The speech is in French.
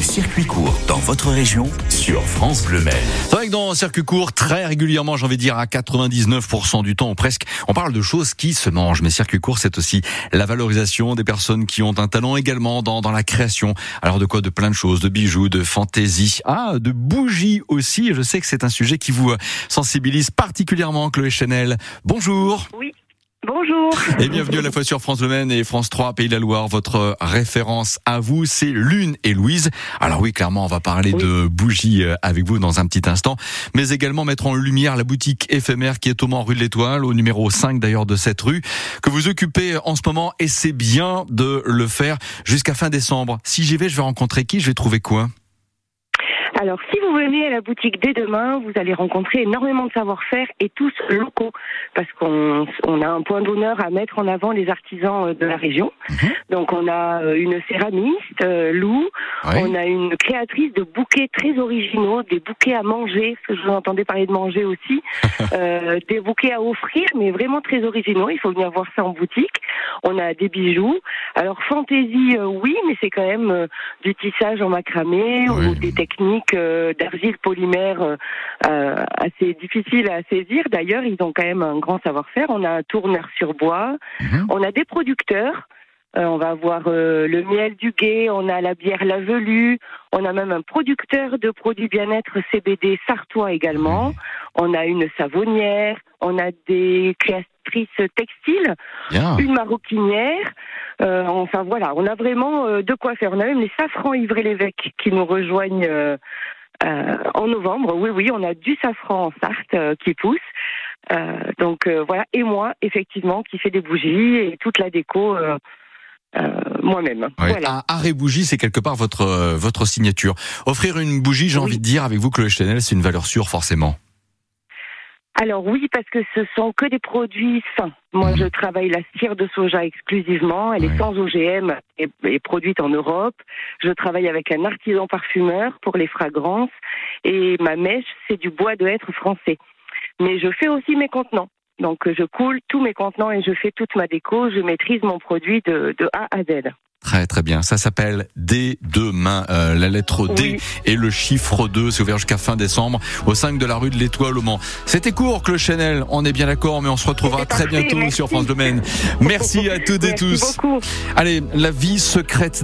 les circuits courts dans votre région sur France Bleu Maine. C'est vrai que dans circuit court, très régulièrement, j'ai envie de dire à 99% du temps, ou presque, on parle de choses qui se mangent. Mais circuit court, c'est aussi la valorisation des personnes qui ont un talent également dans, dans la création. Alors de quoi? De plein de choses, de bijoux, de fantaisie, ah, de bougies aussi. Je sais que c'est un sujet qui vous sensibilise particulièrement, Chloé Chanel. Bonjour. Oui. Bonjour. Et bienvenue à la fois sur France Le Maine et France 3 Pays de la Loire. Votre référence à vous, c'est Lune et Louise. Alors oui, clairement, on va parler de bougies euh, avec vous dans un petit instant, mais également mettre en lumière la boutique éphémère qui est au Mans rue de l'Étoile, au numéro 5 d'ailleurs de cette rue, que vous occupez en ce moment et c'est bien de le faire jusqu'à fin décembre. Si j'y vais, je vais rencontrer qui? Je vais trouver quoi? Alors, si vous venez à la boutique dès demain, vous allez rencontrer énormément de savoir-faire et tous locaux, parce qu'on on a un point d'honneur à mettre en avant les artisans euh, de la région. Mhm. Donc, on a euh, une céramiste, euh, Lou, On a une créatrice de bouquets très originaux, des bouquets à manger, parce que je vous entendais parler de manger aussi, euh, des bouquets à offrir, mais vraiment très originaux. Il faut venir voir ça en boutique. On a des bijoux. Alors, fantaisie, euh, oui, mais c'est quand même euh, du tissage en macramé Oui. ou des techniques euh, d'argile polymère euh, euh, assez difficiles à saisir. D'ailleurs, ils ont quand même un grand savoir-faire. On a un tourneur sur bois. Mhm. On a des producteurs. Euh, on va avoir euh, le miel du guet, on a la bière La Velue, on a même un producteur de produits bien-être CBD sartois également. On a une savonnière, on a des créatrices textiles, Bien. une maroquinière. Euh, enfin voilà, on a vraiment euh, de quoi faire. On a même les safrans Ivry-l'Évêque qui nous rejoignent euh, euh, en novembre. Oui, oui, on a du safran en Sarthe qui pousse. Euh, donc euh, voilà, et moi, effectivement, qui fait des bougies et toute la déco moi-même. Ouais. Voilà. Ah, Arrêt bougie, c'est quelque part votre euh, votre signature. Offrir une bougie, j'ai Oui. envie de dire avec vous, Chloé Chanel, c'est une valeur sûre forcément. Alors oui, parce que ce sont que des produits sains. Moi, Mhm. je travaille la cire de soja exclusivement. Elle est sans OGM et, et produite en Europe. Je travaille avec un artisan parfumeur pour les fragrances. Et ma mèche, c'est du bois de hêtre français. Mais je fais aussi mes contenants. Donc, je coule tous mes contenants et je fais toute ma déco. Je maîtrise mon produit de, de A à Z. Très très bien. Ça s'appelle D demain. Euh, la lettre D Oui. et le chiffre 2. C'est ouvert jusqu'à fin décembre au 5 de la rue de l'Étoile au Mans. C'était court, Chloé Chanel. On est bien d'accord, mais on se retrouvera très bientôt merci. sur France Domaine. Merci à toutes et Merci tous. beaucoup. Allez, la vie secrète